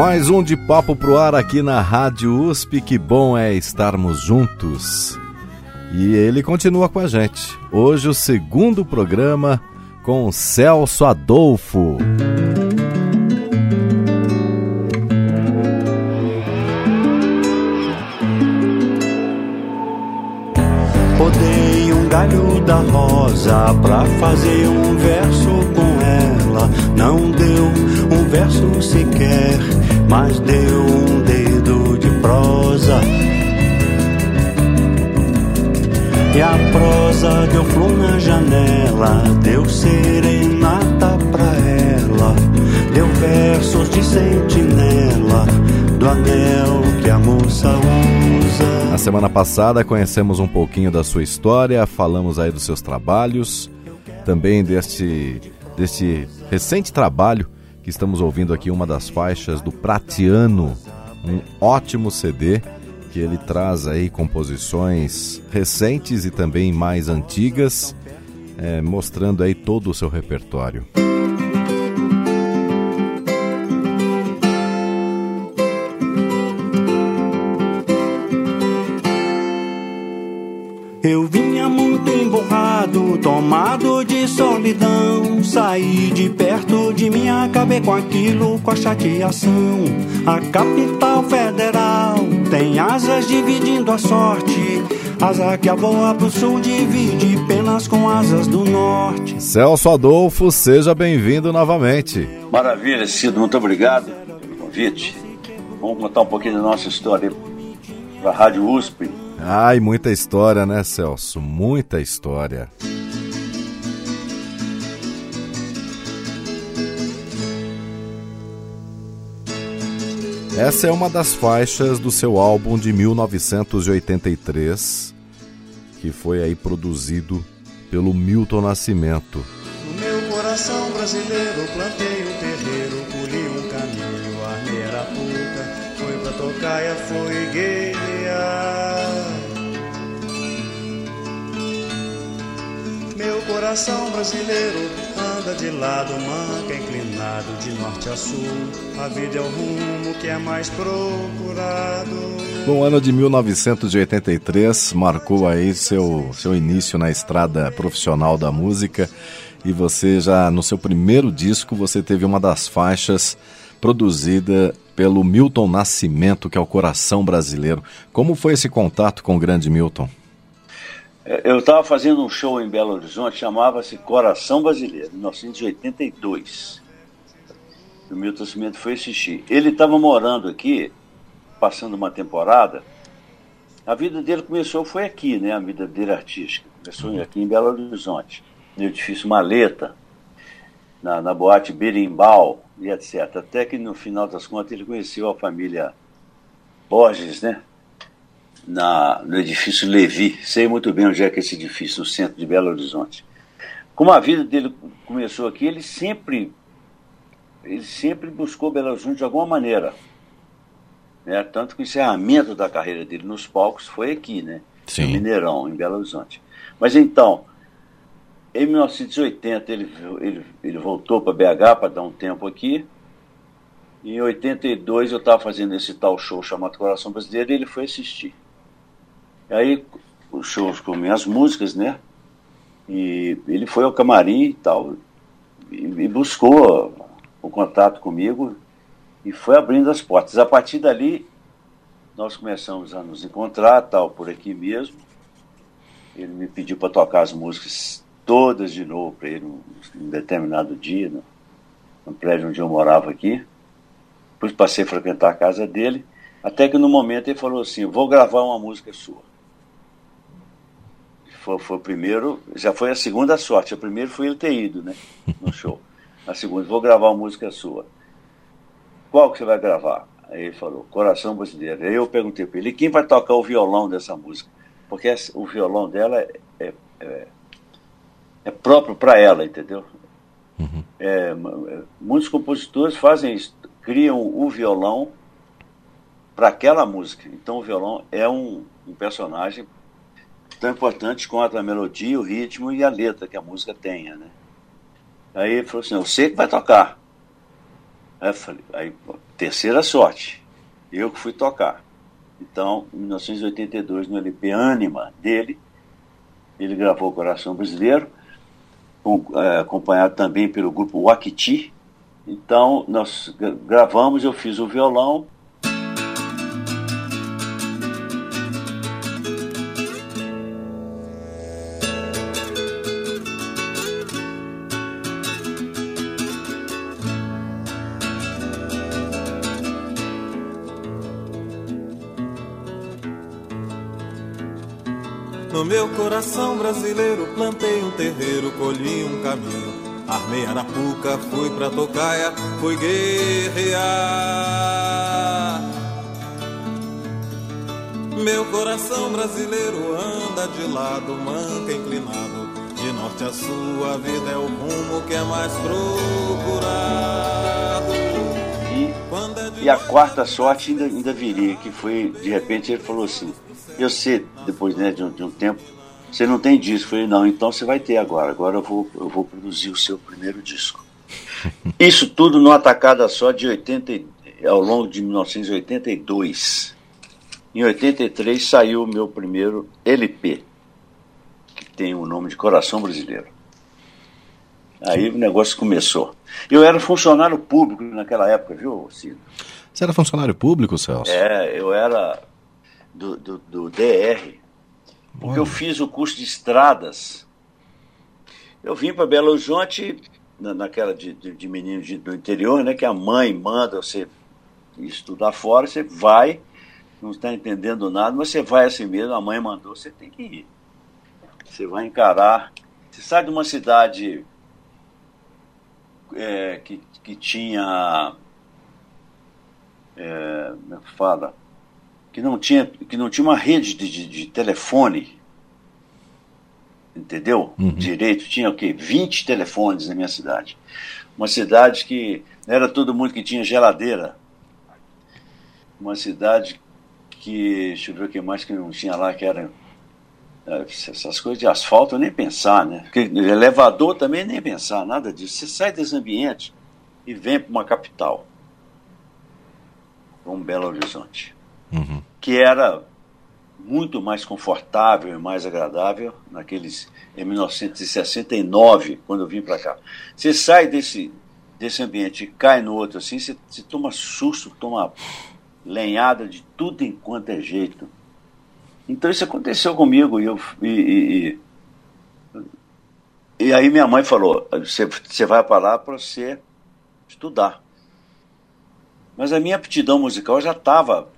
Mais um de papo pro ar aqui na Rádio USP. Que bom é estarmos juntos. E ele continua com a gente. Hoje o segundo programa com Celso Adolfo. Podei um galho da rosa pra fazer um verso com ela. Não deu um verso sequer, mas deu um dedo de prosa. E a prosa deu flor na janela, deu serenata pra ela, deu versos de sentinela do anel que a moça usa. Na semana passada conhecemos um pouquinho da sua história, falamos aí dos seus trabalhos, também deste, deste recente trabalho que estamos ouvindo aqui, uma das faixas do Pratiano, um ótimo CD que ele traz aí composições recentes e também mais antigas, é, mostrando aí todo o seu repertório. Eu vinha muito emborrado, tomado de solidão. Saí de perto de mim, acabei com aquilo, com a chateação. A capital federal tem asas dividindo a sorte. Asa que a voa pro sul divide penas com asas do norte. Celso Adolfo, seja bem-vindo novamente. Maravilha, Cido, muito obrigado pelo convite. Vamos contar um pouquinho da nossa história para a Rádio USP. Ai, muita história, né, Celso? Muita história. Essa é uma das faixas do seu álbum de 1983, que foi aí produzido pelo Milton Nascimento. No meu coração brasileiro plantei um terreiro, colhi um caminho, armei arapuca, fui pra tocaia, formigueira. Meu coração brasileiro anda de lado, manca inclinado de norte a sul. A vida é o rumo que é mais procurado. No ano de 1983 marcou aí seu, seu início na estrada profissional da música e você já no seu primeiro disco você teve uma das faixas produzida pelo Milton Nascimento, que é o coração brasileiro. Como foi esse contato com o grande Milton? Eu estava fazendo um show em Belo Horizonte, chamava-se Coração Brasileiro, em 1982. O Milton Nascimento foi assistir. Ele estava morando aqui, passando uma temporada. A vida dele começou, foi aqui, né? A vida dele artística. Começou aqui em Belo Horizonte, no edifício Maleta, na, na boate Berimbau e etc. Até que no final das contas ele conheceu a família Borges, né? Na, no edifício Levi. Sei muito bem onde é que é esse edifício, no centro de Belo Horizonte. Como a vida dele começou aqui, ele sempre, ele sempre buscou Belo Horizonte de alguma maneira. Né? Tanto que o encerramento da carreira dele nos palcos foi aqui, né? Sim. No Mineirão, em Belo Horizonte. Mas então, em 1980 ele, ele, ele voltou para BH para dar um tempo aqui. Em 82 eu estava fazendo esse tal show chamado Coração Brasileiro e ele foi assistir. Aí os shows com minhas músicas, né? E ele foi ao camarim e tal, e, e buscou o contato comigo e foi abrindo as portas. A partir dali, nós começamos a nos encontrar, tal, por aqui mesmo. Ele me pediu para tocar as músicas todas de novo para ele, um determinado dia, no, no prédio onde eu morava aqui. Depois passei a frequentar a casa dele, até que no momento ele falou assim: Vou gravar uma música sua. Foi, foi o primeiro, já foi a segunda sorte. O primeiro foi ele ter ido, né? No show. A segunda, vou gravar uma música sua. Qual que você vai gravar? Aí ele falou, Coração Brasileiro. Aí eu perguntei para ele, quem vai tocar o violão dessa música? Porque o violão dela é, é, é, é próprio para ela, entendeu? Uhum. É, muitos compositores fazem isso, criam o violão para aquela música. Então o violão é um, um, personagem tão importante quanto a melodia, o ritmo e a letra que a música tenha, né? Aí ele falou assim, eu sei que vai tocar. Aí falei, aí, terceira sorte, eu que fui tocar. Então, em 1982, no LP Anima dele, ele gravou Coração Brasileiro, com, é, acompanhado também pelo grupo Wakiti. Então, nós gravamos, eu fiz o violão, meu coração brasileiro plantei um terreiro, colhi um caminho. Armei Arapuca, fui pra Tocaia, fui guerrear. Meu coração brasileiro anda de lado, manca inclinado. De norte a sul, a vida é o rumo que é mais procurado. E, a quarta sorte ainda, ainda viria, que foi, de repente, ele falou assim: eu sei, depois né, de, um, de um tempo, você não tem disco. Eu falei, não, então você vai ter agora. Agora eu vou, eu vou produzir o seu primeiro disco. Isso tudo numa atacada só de 80, ao longo de 1982. Em 83 saiu o meu primeiro LP, que tem o nome de Coração Brasileiro. Aí o negócio começou. Eu era funcionário público naquela época, viu, Ciro? Você era funcionário público, Celso? É, eu era do, do, do DR, porque Olha. eu fiz o curso de estradas. Eu vim para Belo Horizonte, na, naquela de, de, de menino de, do interior, né, que a mãe manda você estudar fora, você vai, não está entendendo nada, mas você vai assim mesmo, a mãe mandou, você tem que ir. Você vai encarar. Você sai de uma cidade é, que, que tinha. É, como é que fala? que não tinha, que não tinha uma rede de, de, de telefone, entendeu? Uhum. Direito, tinha o quê? 20 telefones na minha cidade. Uma cidade que não era todo mundo que tinha geladeira. Uma cidade que, deixa eu ver o que mais que não tinha lá, que era essas coisas de asfalto nem pensar, né? Porque elevador também nem pensar, nada disso. Você sai desse ambiente e vem para uma capital, para um Belo Horizonte uhum. que era muito mais confortável e mais agradável naqueles em 1969 quando eu vim para cá. Você sai desse desse ambiente e cai no outro assim, você, você toma susto, toma lenhada de tudo enquanto é jeito. Então isso aconteceu comigo e eu e, e, e aí minha mãe falou: você, vai para lá para você estudar. Mas a minha aptidão musical já estava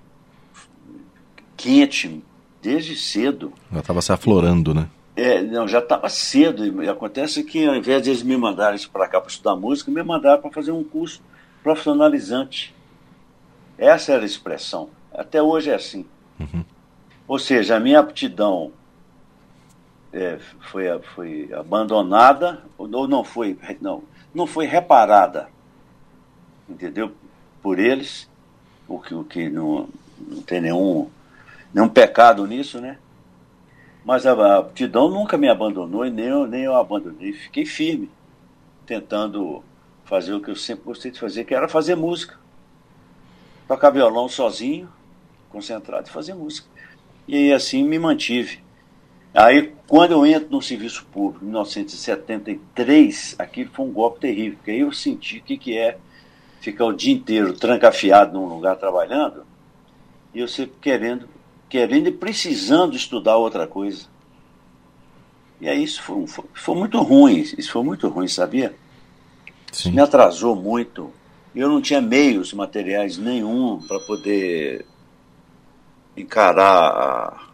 quente desde cedo. Já estava se aflorando, né? É, não, já estava cedo. E acontece que ao invés de eles me mandarem para cá para estudar música, me mandaram para fazer um curso profissionalizante. Essa era a expressão. Até hoje é assim. Uhum. Ou seja, a minha aptidão é, foi, foi abandonada, ou não foi, não, não foi reparada, entendeu? Por eles, o que, o que não, não tem nenhum nenhum pecado nisso, né? Mas a aptidão nunca me abandonou e nem eu, nem eu abandonei. Fiquei firme, tentando fazer o que eu sempre gostei de fazer, que era fazer música. Tocar violão sozinho, concentrado e fazer música. E aí assim me mantive. Aí, quando eu entro no serviço público, em 1973, aquilo foi um golpe terrível, porque aí eu senti o que, que é ficar o dia inteiro trancafiado num lugar trabalhando e eu sempre querendo querendo e precisando estudar outra coisa. E aí isso foi, foi, foi muito ruim, isso foi muito ruim, sabia? Sim. Isso me atrasou muito. Eu não tinha meios materiais nenhum para poder encarar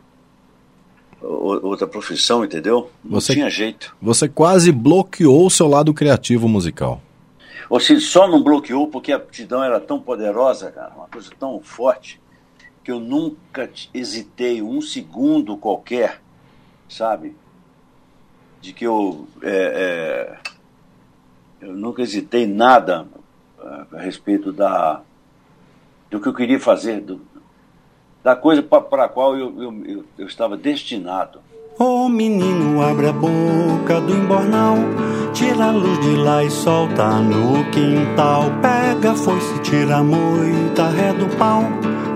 outra profissão, entendeu? Não você, tinha jeito. Você quase bloqueou o seu lado criativo musical. ou se só não bloqueou porque a aptidão era tão poderosa, cara, uma coisa tão forte, que eu nunca hesitei um segundo qualquer, sabe? De que eu, é, é, eu nunca hesitei nada a, a respeito da, do que eu queria fazer, do, da coisa para a qual eu, eu, eu, eu estava destinado. Ô oh, menino, abre a boca do embornal, tira a luz de lá e solta no quintal. Pega foice, tira a moita, ré do pau.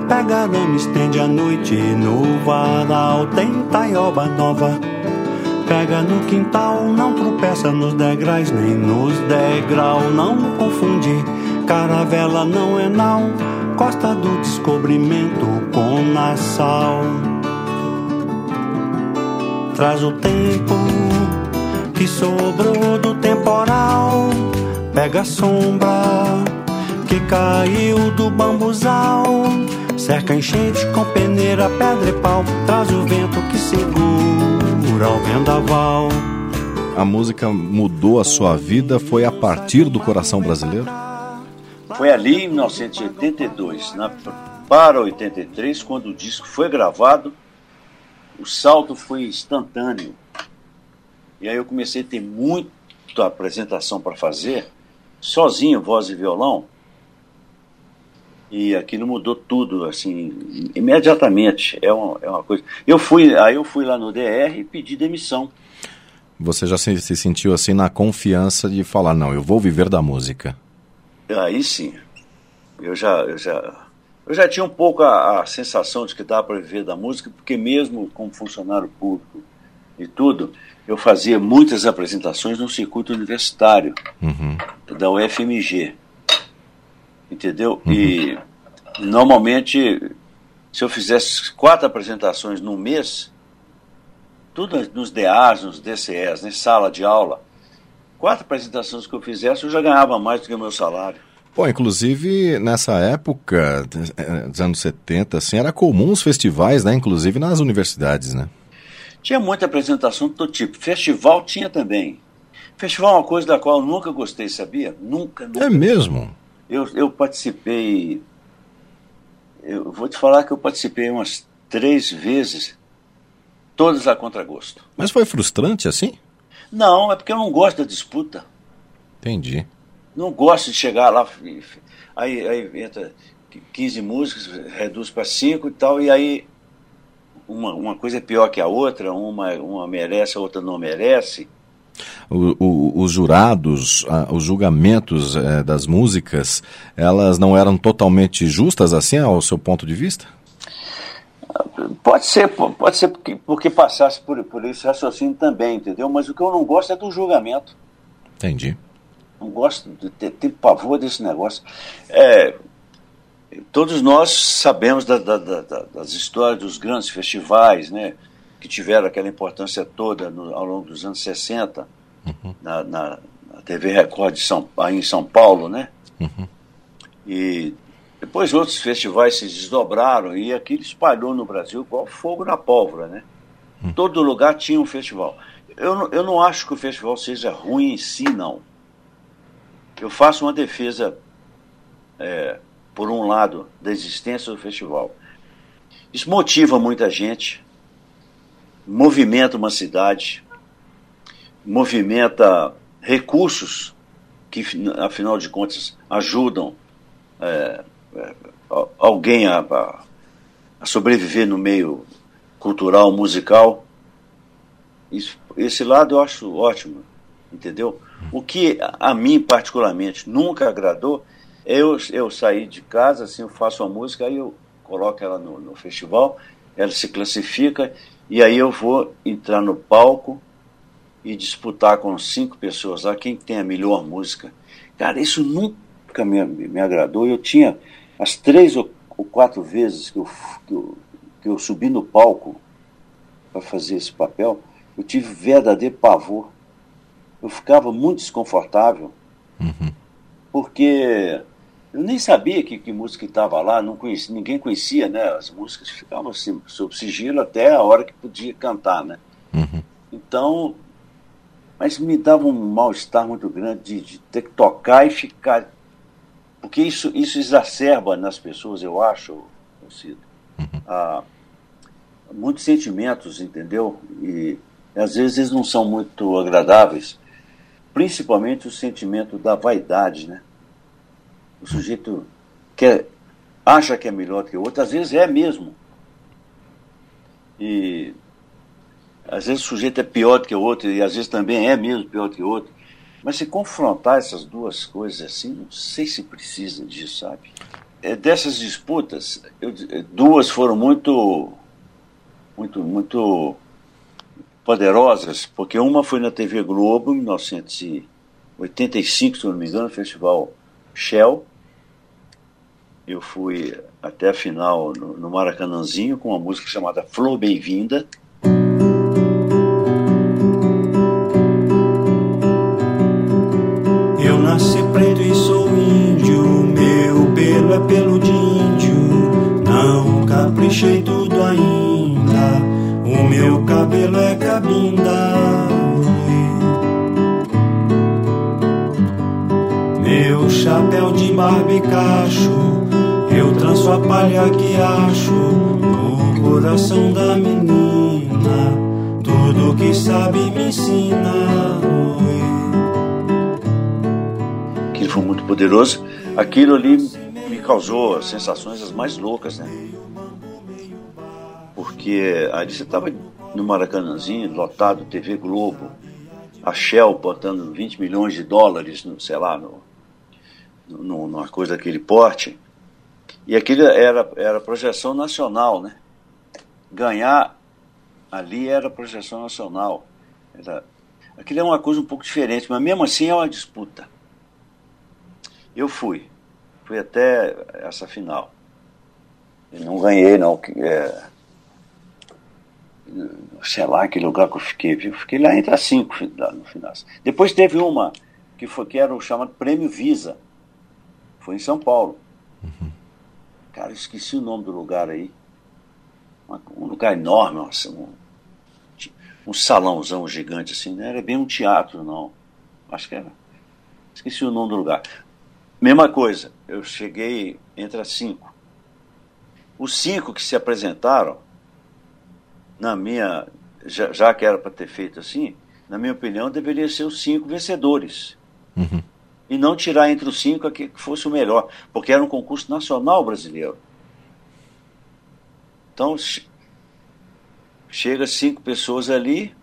Pega arame, estende a noite no varal. Tem taioba nova, pega no quintal. Não tropeça nos degraus, nem nos degrau. Não confunde, caravela não é não. Costa do descobrimento com Nassau traz o tempo que sobrou do temporal. Pega a sombra que caiu do bambuzal. Cerca enchente com peneira, pedra e pau. Traz o vento que segura o vendaval. A música mudou a sua vida foi a partir do coração brasileiro? Foi ali em 1982, na, para 83, quando o disco foi gravado o salto foi instantâneo. E aí eu comecei a ter muita apresentação para fazer, sozinho, voz e violão. E aquilo mudou tudo, assim, imediatamente. É uma, é uma coisa. Eu fui, aí eu fui lá no DR e pedi demissão. Você já se, se sentiu assim na confiança de falar, não, eu vou viver da música? Aí sim. Eu já, eu já eu já tinha um pouco a, a sensação de que dava para viver da música, porque mesmo como funcionário público e tudo, eu fazia muitas apresentações no circuito universitário uhum. da UFMG. Entendeu? Uhum. E normalmente, se eu fizesse quatro apresentações no mês, tudo nos DAs, nos DCEs, né, sala de aula, quatro apresentações que eu fizesse, eu já ganhava mais do que o meu salário. Bom, inclusive nessa época, dos anos 70, assim, era comum os festivais, né? Inclusive nas universidades, né? Tinha muita apresentação do todo tipo. Festival tinha também. Festival é uma coisa da qual eu nunca gostei, sabia? Nunca, nunca. É mesmo? Eu, eu participei. Eu vou te falar que eu participei umas três vezes, todas a contragosto. Mas foi frustrante assim? Não, é porque eu não gosto da disputa. Entendi não gosto de chegar lá, aí, aí entra 15 músicas, reduz para 5 e tal, e aí uma, uma coisa é pior que a outra, uma, uma merece, a outra não merece. O, o, os jurados, os julgamentos é, das músicas, elas não eram totalmente justas assim, ao seu ponto de vista? Pode ser, pode ser porque, porque passasse por, por esse raciocínio também, entendeu? Mas o que eu não gosto é do julgamento. Entendi não gosto de ter, pavor desse negócio. É, todos nós sabemos da, da, da, das histórias dos grandes festivais, né, que tiveram aquela importância toda no, ao longo dos anos 60, uhum. na, na, na, TV Record de São, aí em São Paulo, né? Uhum. E depois outros festivais se desdobraram e aquilo espalhou no Brasil igual fogo na pólvora, né? Uhum. Todo lugar tinha um festival. Eu, eu não acho que o festival seja ruim em si, não eu faço uma defesa, é, por um lado, da existência do festival. Isso motiva muita gente, movimenta uma cidade, movimenta recursos que, afinal de contas, ajudam é, alguém a, a, sobreviver no meio cultural, musical. Isso, esse lado eu acho ótimo, entendeu? O que a mim, particularmente, nunca agradou é eu, eu sair de casa, assim, eu faço uma música, aí eu coloco ela no, no festival, ela se classifica, e aí eu vou entrar no palco e disputar com cinco pessoas lá quem tem a melhor música. Cara, isso nunca me, me agradou. Eu tinha as três ou, quatro vezes que eu, que eu, que eu subi no palco para fazer esse papel, eu tive verdadeiro pavor eu ficava muito desconfortável, uhum. porque eu nem sabia que, que música estava lá, não conhecia, ninguém conhecia né, as músicas, ficavam assim, sob sigilo até a hora que podia cantar. Né? Uhum. Então, mas me dava um mal-estar muito grande de, de, ter que tocar e ficar. Porque isso, isso exacerba nas pessoas, eu acho, Cido, uhum. ah, muitos sentimentos, entendeu? E às vezes eles não são muito agradáveis, principalmente o sentimento da vaidade, né? O sujeito quer, acha que é melhor que o outro, às vezes é mesmo. E às vezes o sujeito é pior do que o outro, e às vezes também é mesmo pior do que o outro. Mas se confrontar essas duas coisas assim, não sei se precisa disso, sabe? É, dessas disputas, eu, duas foram muito, muito, muito poderosas, porque uma foi na TV Globo, em 1985, se não me engano, Festival Shell. Eu fui até a final no, no Maracanãzinho com uma música chamada Flor Bem-vinda. Preto e sou índio, meu pelo é pelo de índio, não caprichei tudo ainda, o meu cabelo é cabinda. Meu chapéu de barbicacho, eu tranço a palha que acho. No coração da menina, tudo que sabe me ensina. Foi muito poderoso, aquilo ali me causou sensações as mais loucas, né? Porque ali você estava no Maracanãzinho, lotado, TV Globo, a Shell botando 20 milhões de dólares, no, sei lá, no, no, numa coisa daquele porte. E aquilo era, era projeção nacional, né? Ganhar ali era projeção nacional. Era, aquilo é uma coisa um pouco diferente, mas mesmo assim é uma disputa. Eu fui. Fui até essa final. E não ganhei, não. É, sei lá que lugar que eu fiquei, viu? Fiquei lá entre as cinco no final. Depois teve uma que, foi, que era o chamado Prêmio Visa. Foi em São Paulo. Uhum. Cara, eu esqueci o nome do lugar aí. Um lugar enorme, um, um salãozão gigante assim. Não era bem um teatro, não. Acho que era. Esqueci o nome do lugar. Mesma coisa, eu cheguei entre as cinco. Os cinco que se apresentaram, na minha, já, já que era para ter feito assim, na minha opinião, deveriam ser os cinco vencedores. Uhum. E não tirar entre os cinco aquele que fosse o melhor, porque era um concurso nacional brasileiro. Então, chega cinco pessoas ali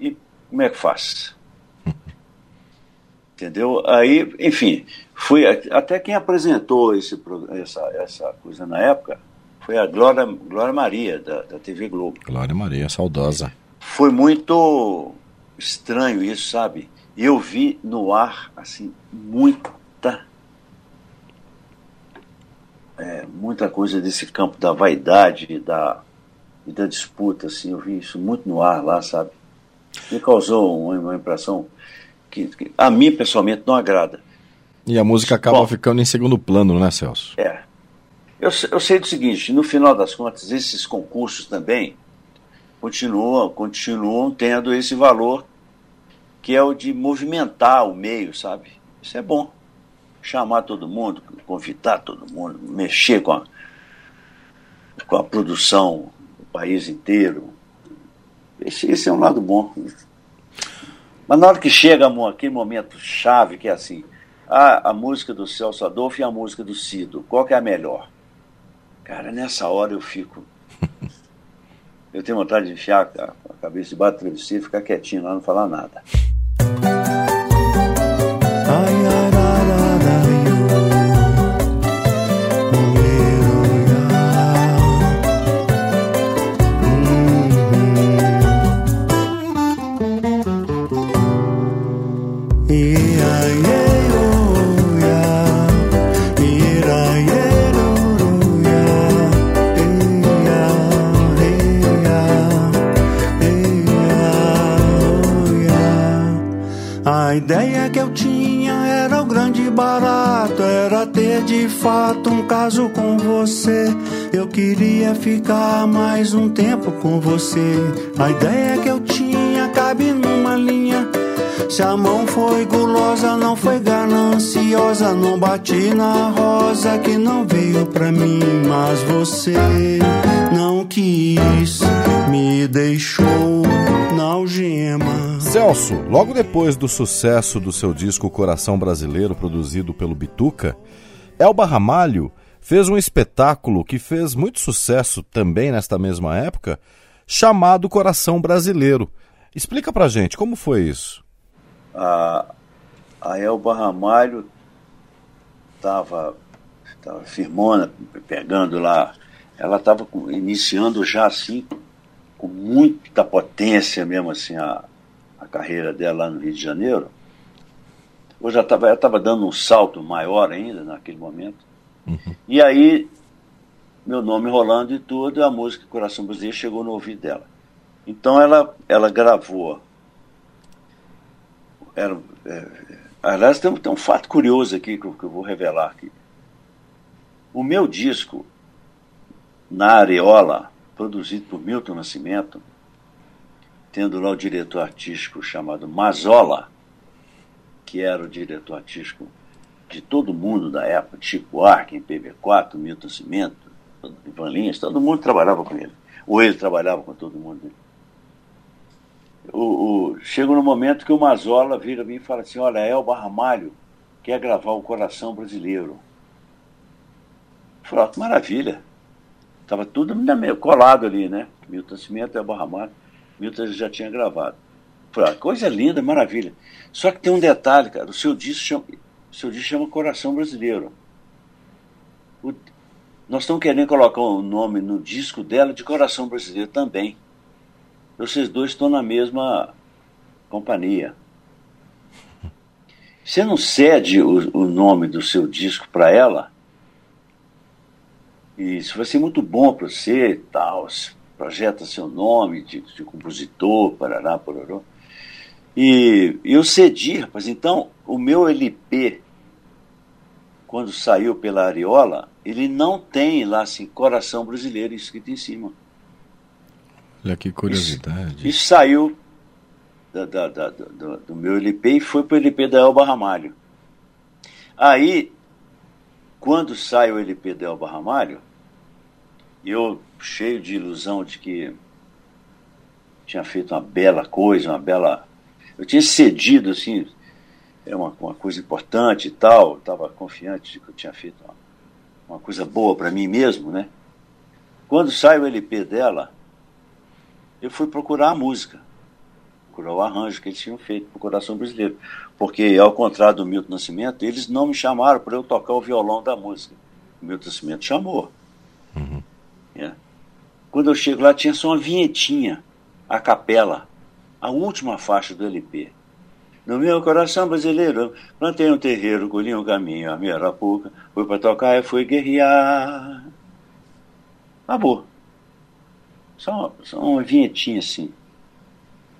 e como é que faz? Entendeu? Aí, enfim, fui até quem apresentou esse, essa, essa coisa na época foi a Glória, Glória Maria, da, da TV Globo. Glória Maria, saudosa. Foi muito estranho isso, sabe? Eu vi no ar, assim, muita. É, muita coisa desse campo da vaidade e da, e da disputa, assim, eu vi isso muito no ar lá, sabe? Me causou uma, uma impressão que, que a mim pessoalmente não agrada. E a música acaba Bom, ficando em segundo plano, né, Celso? É. Eu, eu sei do seguinte, no final das contas, esses concursos também continuam, continuam tendo esse valor que é o de movimentar o meio, sabe? Isso é bom. Chamar todo mundo, convidar todo mundo, mexer com a, com a produção do país inteiro. Esse, esse é um lado bom. Mas na hora que chega aquele momento chave, que é assim, a, a música do Celso Adolfo e a música do Cido, qual que é a melhor? Cara, nessa hora eu fico. Eu tenho vontade de enfiar a, cabeça debaixo do travesseiro e ficar quietinho lá, não falar nada. A ideia que eu tinha era o grande barato, era ter de fato um caso com você. Eu queria ficar mais um tempo com você. A ideia que eu tinha cabe numa Se a mão foi gulosa, não foi gananciosa, não bati na rosa que não veio pra mim, mas você não quis, me deixou na algema. Celso, logo depois do sucesso do seu disco Coração Brasileiro, produzido pelo Bituca, Elba Ramalho fez um espetáculo que fez muito sucesso também nesta mesma época, chamado Coração Brasileiro. Explica pra gente, como foi isso? A, a Elba Ramalho estava tava firmona, pegando lá, ela estava iniciando já assim, com muita potência mesmo assim, a carreira dela lá no Rio de Janeiro. Eu já estava ela estava dando um salto maior ainda naquele momento. Uhum. E aí, meu nome rolando e tudo, a música Coração Brasileiro chegou no ouvido dela. Então ela, ela gravou. Era, é, aliás, tem, tem, um fato curioso aqui que eu, que eu vou revelar aqui. O meu disco, na Areola, produzido por Milton Nascimento, tendo lá o diretor artístico chamado Mazola, que era o diretor artístico de todo mundo da época, Chico Arkin, PB4, Milton Cimento, Ivan Lins, todo mundo trabalhava com ele. Ou ele trabalhava com todo mundo. O, o, chega no momento que o Mazola vira a mim e fala assim, olha, Elba Ramalho quer gravar o Coração Brasileiro. Eu falei, maravilha. Estava tudo colado ali, né? Milton Cimento, Elba Ramalho. Milton já tinha gravado. Falei, coisa linda, maravilha. Só que tem um detalhe, cara, o seu disco chama, seu disco chama Coração Brasileiro. O, nós estamos querendo colocar o um nome no disco dela de Coração Brasileiro também. Vocês dois estão na mesma companhia. Você não cede o, o nome do seu disco para ela? Isso vai ser muito bom para você e tal. Projeta seu nome de, de compositor, parará, pororó. E eu cedi, rapaz. Então, o meu LP quando saiu pela Ariola, ele não tem lá assim, coração brasileiro escrito em cima. Olha que curiosidade. Isso, isso saiu da, da, da, do, do, meu LP e foi para o LP da Elba Ramalho. Aí, quando sai o LP da Elba Ramalho, eu, cheio de ilusão de que tinha feito uma bela coisa, uma bela. Eu tinha cedido, assim, é uma, uma coisa importante e tal, estava confiante de que eu tinha feito uma, uma coisa boa para mim mesmo, né? Quando sai o LP dela, eu fui procurar a música, procurar o arranjo que eles tinham feito para o Coração Brasileiro. Porque, ao contrário do Milton Nascimento, eles não me chamaram para eu tocar o violão da música. O Milton Nascimento chamou. Uhum. É. Quando eu chego lá, tinha só uma vinhetinha, a capela, a última faixa do LP. No meu coração brasileiro, plantei um terreiro, colhi um caminho, a minha arapuca, fui para tocar e fui guerrear. Acabou. Só, só uma vinhetinha assim.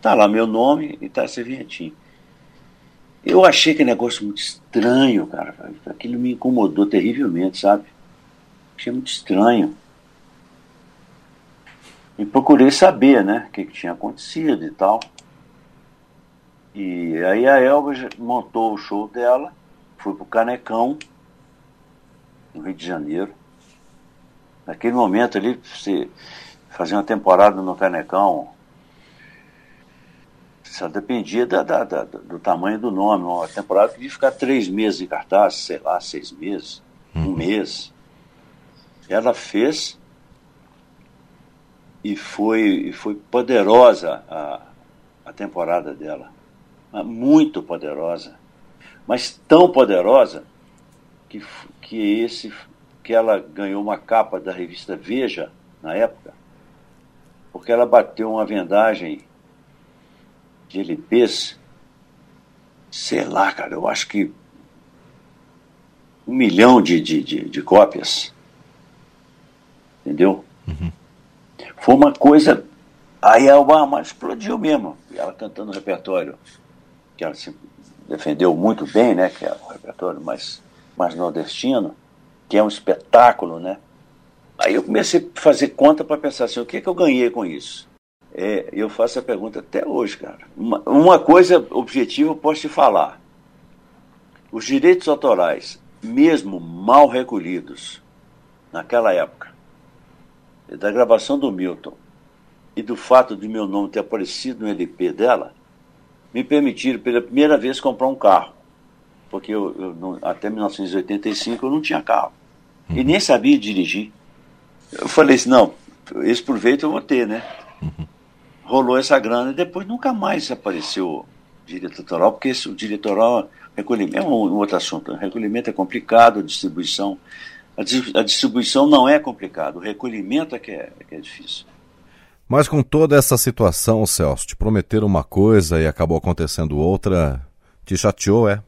Tá lá meu nome e tá essa vinhetinha. Eu achei aquele negócio muito estranho, cara. Aquilo me incomodou terrivelmente, sabe? Achei muito estranho. E procurei saber, né, o que, que tinha acontecido e tal. E aí a Elba montou o show dela, foi pro Canecão, no Rio de Janeiro. Naquele momento ali, você fazer uma temporada no Canecão, só dependia da, da, da, do tamanho do nome. Uma temporada podia ficar três meses em cartaz, sei lá, seis meses, um uhum. mês. Ela fez e foi, foi poderosa a, a temporada dela muito poderosa, mas tão poderosa que, que, esse, que ela ganhou uma capa da revista Veja, na época, porque ela bateu uma vendagem de LPs, sei lá, cara, eu acho que um milhão de, de, de, de cópias. Entendeu? Uhum. Foi uma coisa. Aí a Obama explodiu mesmo, ela cantando o repertório que ela se defendeu muito bem, né, que é o repertório mais, mais nordestino, que é um espetáculo, né? Aí eu comecei a fazer conta para pensar assim, o que, que eu ganhei com isso? É, eu faço a pergunta até hoje, cara. Uma, uma coisa objetiva eu posso te falar. Os direitos autorais, mesmo mal recolhidos, naquela época, da gravação do Milton e do fato de meu nome ter aparecido no LP dela, me permitiram pela primeira vez comprar um carro. Porque eu, eu não, até 1985 eu não tinha carro. Uhum. E nem sabia dirigir. Eu falei assim, não, esse proveito eu vou ter, né? Uhum. Rolou essa grana e depois nunca mais apareceu autoral, porque esse, o diretoral, recolhimento, é um, um outro assunto. O recolhimento é complicado, a distribuição. A, distribuição não é complicado, o recolhimento é que é, é que é difícil. Mas com toda essa situação, Celso, te prometeram uma coisa e acabou acontecendo outra, te chateou, é?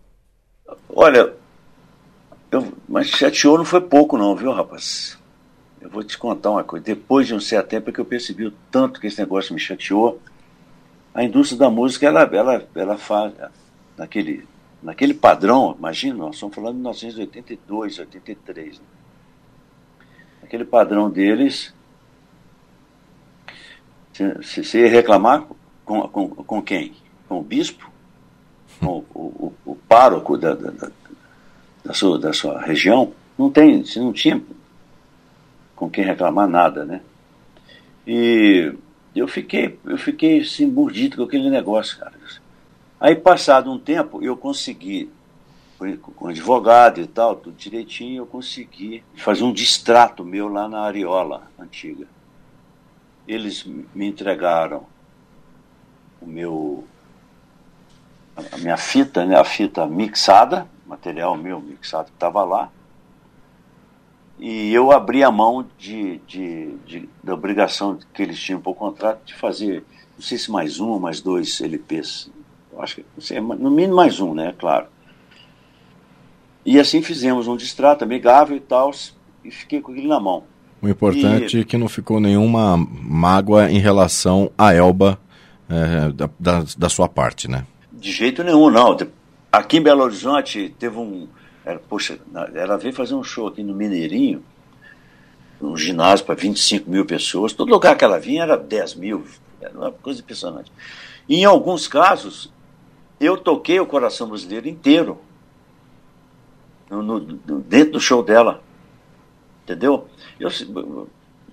Olha, eu, mas chateou não foi pouco não, viu, rapaz? Eu vou te contar uma coisa. Depois de um certo tempo é que eu percebi o tanto que esse negócio me chateou. A indústria da música, ela, ela, ela faz naquele, naquele padrão, imagina, nós estamos falando de 1982, 83. Né? Aquele padrão deles, você ia reclamar com, com, com quem? Com o bispo? Com o, o, o pároco da, da, da, sua, da sua região? Não tem, você não tinha com quem reclamar nada, né? E eu fiquei, eu fiquei assim, mordido com aquele negócio, cara. Aí, passado um tempo, eu consegui, com advogado e tal, tudo direitinho, eu consegui fazer um distrato meu lá na Areola antiga. Eles me entregaram o meu a minha fita, né, a fita mixada, material meu mixado que estava lá, e eu abri a mão de, de, de, da obrigação que eles tinham por contrato de fazer, não sei se mais um ou mais dois LPs, acho que sei, no mínimo mais um, né, claro. E assim fizemos um distrato amigável e tal, e fiquei com ele na mão. O importante e... é que não ficou nenhuma mágoa em relação a Elba é, da, da, da, sua parte, né? De jeito nenhum, não. Aqui em Belo Horizonte teve um. Era, poxa, ela veio fazer um show aqui no Mineirinho, um ginásio para 25 mil pessoas. Todo lugar que ela vinha era 10 mil. Era uma coisa impressionante. E em alguns casos, eu toquei o coração brasileiro inteiro no, no, dentro do show dela. Entendeu? Eu,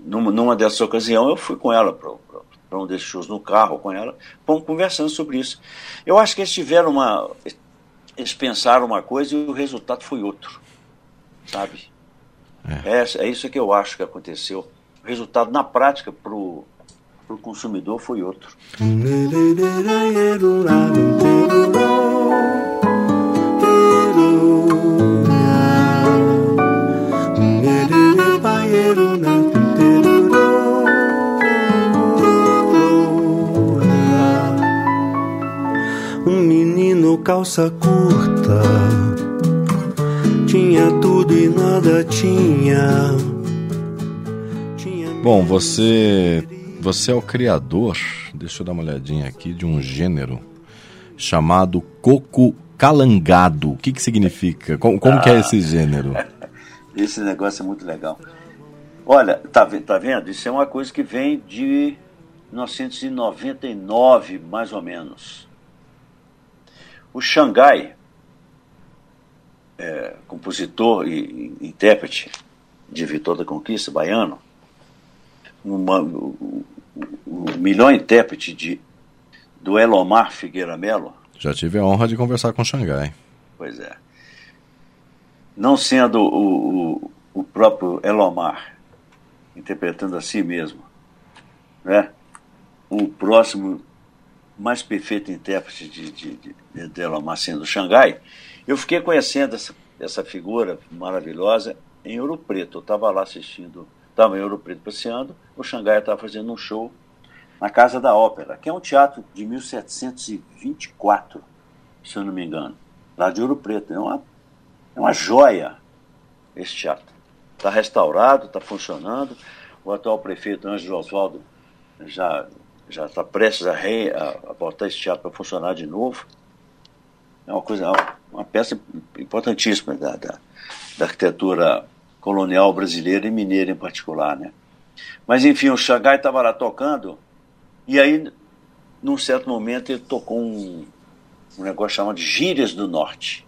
numa, numa dessas ocasiões, eu fui com ela para um desses shows no carro com ela, fomos conversando sobre isso. Eu acho que eles tiveram uma. Eles pensaram uma coisa e o resultado foi outro. Sabe? É, é, é isso que eu acho que aconteceu. O resultado na prática para o consumidor foi outro. Calça curta tinha tudo e nada tinha. Bom, você você é o criador, deixa eu dar uma olhadinha aqui, de um gênero chamado coco calangado. O que, que significa? Como, como ah, que é esse gênero? Esse negócio é muito legal. Olha, tá, tá vendo? Isso é uma coisa que vem de 1999, mais ou menos. O Xangai, é, compositor e, e, intérprete de Vitor da Conquista, baiano, uma, o, o, o melhor intérprete de, do Elomar Figueira Melo. Já tive a honra de conversar com o Xangai. Pois é. Não sendo o, o, o próprio Elomar interpretando a si mesmo, né? O próximo mais perfeito intérprete de, de, de, de sendo Xangai, eu fiquei conhecendo essa, essa figura maravilhosa em Ouro Preto. Eu estava lá assistindo, estava em Ouro Preto passeando, o Xangai estava fazendo um show na Casa da Ópera, que é um teatro de 1724, se eu não me engano, lá de Ouro Preto. É uma, é uma joia esse teatro. Está restaurado, está funcionando. O atual prefeito Ângelo Oswaldo já já está prestes a, re, a, a botar esse teatro para funcionar de novo. É uma coisa, uma peça importantíssima da, da, da arquitetura colonial brasileira e mineira em particular, né? Mas enfim, o Xangai estava lá tocando E aí, num certo momento, ele tocou um, um negócio chamado Gírias do Norte.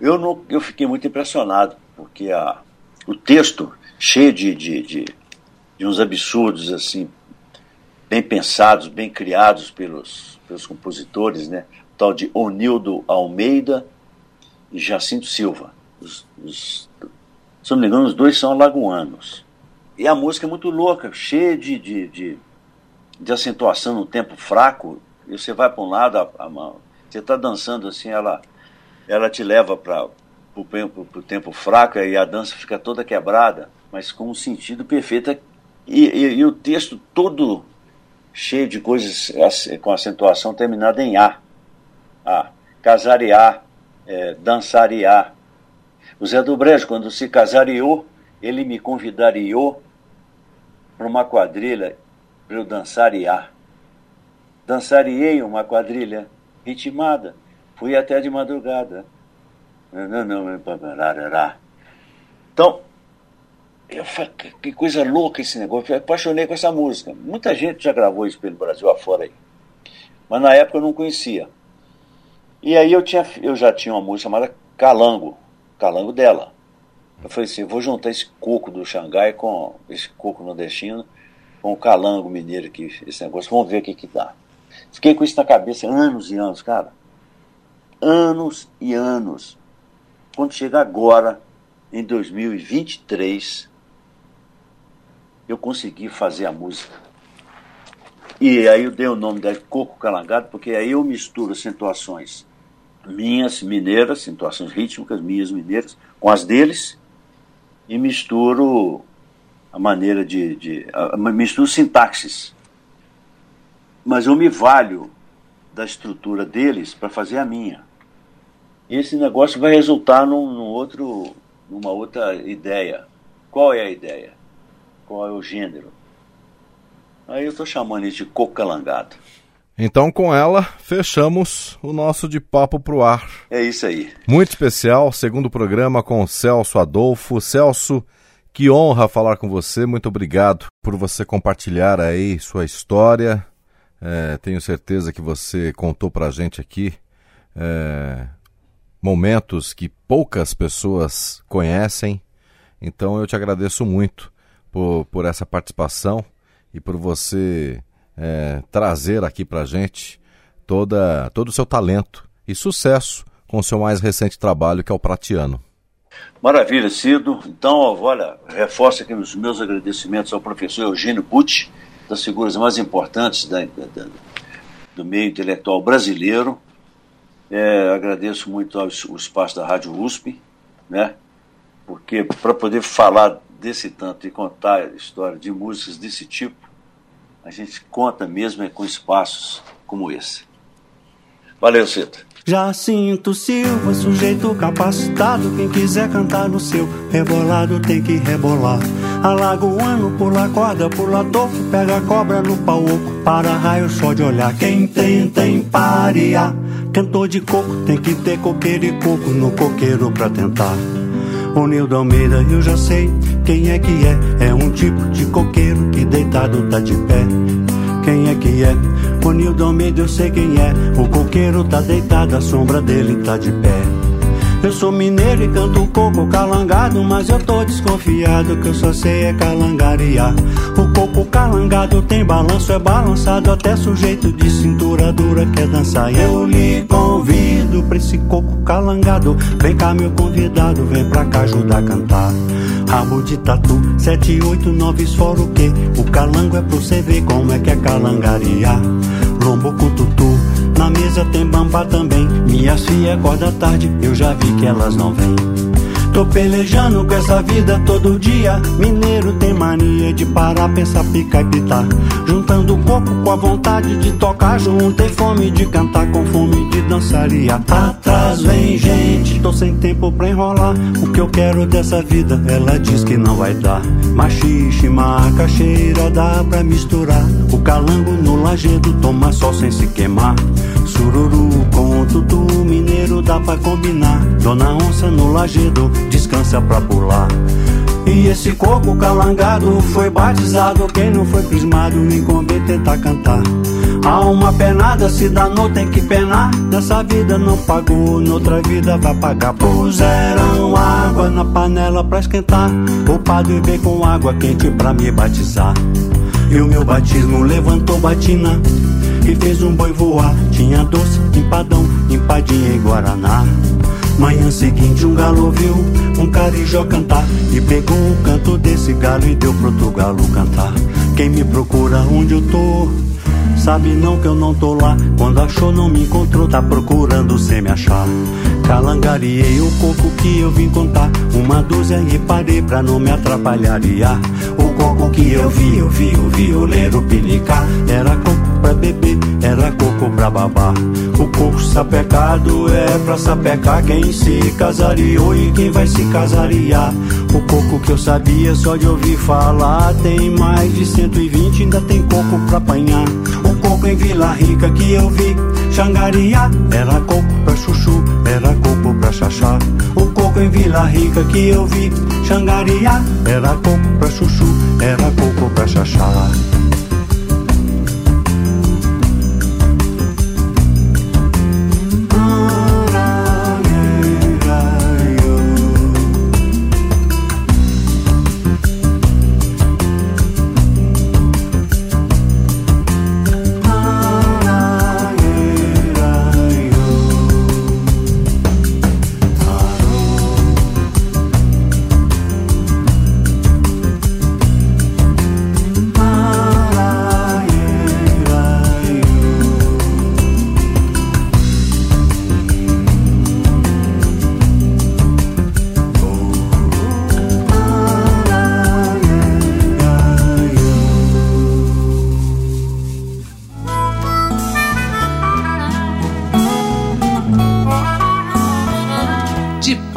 Eu, não, eu fiquei muito impressionado, porque a, o texto, cheio de, de, de, de uns absurdos, assim, bem pensados, bem criados pelos, pelos compositores, né? O tal de Onildo Almeida e Jacinto Silva. Os, os, se não me engano, os dois são alagoanos. E a música é muito louca, cheia de, de, de, de acentuação no tempo fraco. E você vai para um lado, a, a, você está dançando assim, ela, ela te leva para o tempo, tempo fraco e a dança fica toda quebrada, mas com um sentido perfeito. E, e, e o texto todo cheio de coisas com acentuação terminada em A. A. Casarear, é, dançarear. O Zé do Brejo, quando se casariou, ele me convidariou para uma quadrilha para eu dançarear. Dançariei uma quadrilha ritmada, fui até de madrugada. Então, eu falei, que coisa louca esse negócio. Eu apaixonei com essa música. Muita gente já gravou isso pelo Brasil afora aí. Mas na época eu não conhecia. E aí eu, tinha, eu já tinha uma música chamada Calango. Calango dela. Eu falei assim, vou juntar esse coco do Xangai com esse coco nordestino com o calango mineiro aqui, esse negócio. Vamos ver o que que dá. Fiquei com isso na cabeça anos e anos, cara. Anos e anos. Quando chega agora, em 2023, eu consegui fazer a música. E aí eu dei o nome de Coco Calangado, porque aí eu misturo acentuações minhas mineiras, situações rítmicas minhas mineiras, com as deles, e misturo a maneira de. de a, misturo sintaxes. Mas eu me valho da estrutura deles para fazer a minha. Esse negócio vai resultar num, num outro, numa outra ideia. Qual é a ideia? Qual é o gênero. Aí eu estou chamando isso de cocalangado. Então, com ela, fechamos o nosso De Papo Pro Ar. É isso aí. Muito especial, segundo programa com o Celso Adolfo. Celso, que honra falar com você. Muito obrigado por você compartilhar aí sua história. É, tenho certeza que você contou pra gente aqui é, momentos que poucas pessoas conhecem. Então, eu te agradeço muito por, por essa participação e por você é, trazer aqui para gente toda, todo o seu talento e sucesso com o seu mais recente trabalho, que é o Pratiano. Maravilha, Cido. Então, olha, reforço aqui os meus agradecimentos ao professor Eugênio Pucci, das figuras mais importantes da, da, do meio intelectual brasileiro. É, agradeço muito ao, o espaço da Rádio USP, né? porque para poder falar desse tanto e contar história de músicas desse tipo, a gente conta mesmo é com espaços como esse. Valeu, Cita. Jacinto Silva, sujeito capacitado. Quem quiser cantar no seu rebolado tem que rebolar. Alagoano, pula corda, pula toco, pega cobra no pau oco, para raio só de olhar. Quem tem, tem paria. Cantor de coco tem que ter coqueiro e coco no coqueiro pra tentar. O Nildo Almeida eu já sei quem é que é. É um tipo de coqueiro que deitado tá de pé. Quem é que é? O Nildo Almeida eu sei quem é. O coqueiro tá deitado, a sombra dele tá de pé. Eu sou mineiro e canto coco calangado, mas eu tô desconfiado que eu só sei é calangariar. O coco calangado tem balanço, é balançado até sujeito de cintura dura quer dançar. Eu lhe convido pra esse coco calangado. Vem cá, meu convidado, vem pra cá ajudar a cantar. Rabo de tatu, sete, oito, nove, fora o quê? O calango é pra você ver como é que é calangariar. Lombo com tutu, na mesa tem bamba também. Minhas filhas acordam tarde, eu já vi que elas não vêm. Tô pelejando com essa vida todo dia. Mineiro tem mania de parar, pensar, picar e pitar. Juntando o corpo com a vontade de tocar junto. Tem fome de cantar com fome de dançaria. Atrás vem gente, tô sem tempo pra enrolar. O que eu quero dessa vida, ela diz que não vai dar. Machixe, macaxeira, dá pra misturar. O calango no lajedo, toma sol sem se queimar. Sururu com tutu, mineiro dá pra combinar. Dona Onça no lajedo, descansa pra pular. E esse coco calangado foi batizado. Quem não foi crismado, nem convém tentar cantar. Há uma penada, se danou, tem que penar. Nessa vida não pagou, noutra vida vai pagar. Puseram água na panela pra esquentar. O padre veio com água quente pra me batizar. E o meu batismo levantou batina e fez um boi voar. Tinha doce, empadão, empadinha e guaraná. Manhã seguinte um galo ouviu um carijó cantar. E pegou o canto desse galo e deu pro outro galo cantar. Quem me procura onde eu tô? Sabe não que eu não tô lá. Quando achou não me encontrou. Tá procurando sem me achar. Calangariei o coco que eu vim contar. Uma dúzia e parei pra não me atrapalharia O coco que eu vi, eu vi o violeiro pinicar. Era coco pra beber, era coco pra babar. O coco sapecado é pra sapecar quem se casariou e quem vai se casariar. O coco que eu sabia só de ouvir falar tem mais de 120, ainda tem coco pra apanhar. O coco em Vila Rica que eu vi, Xangaria, era coco pra chuchu, era coco pra xaxá. O coco em Vila Rica que eu vi, Xangaria, era coco pra chuchu, era coco pra xaxá.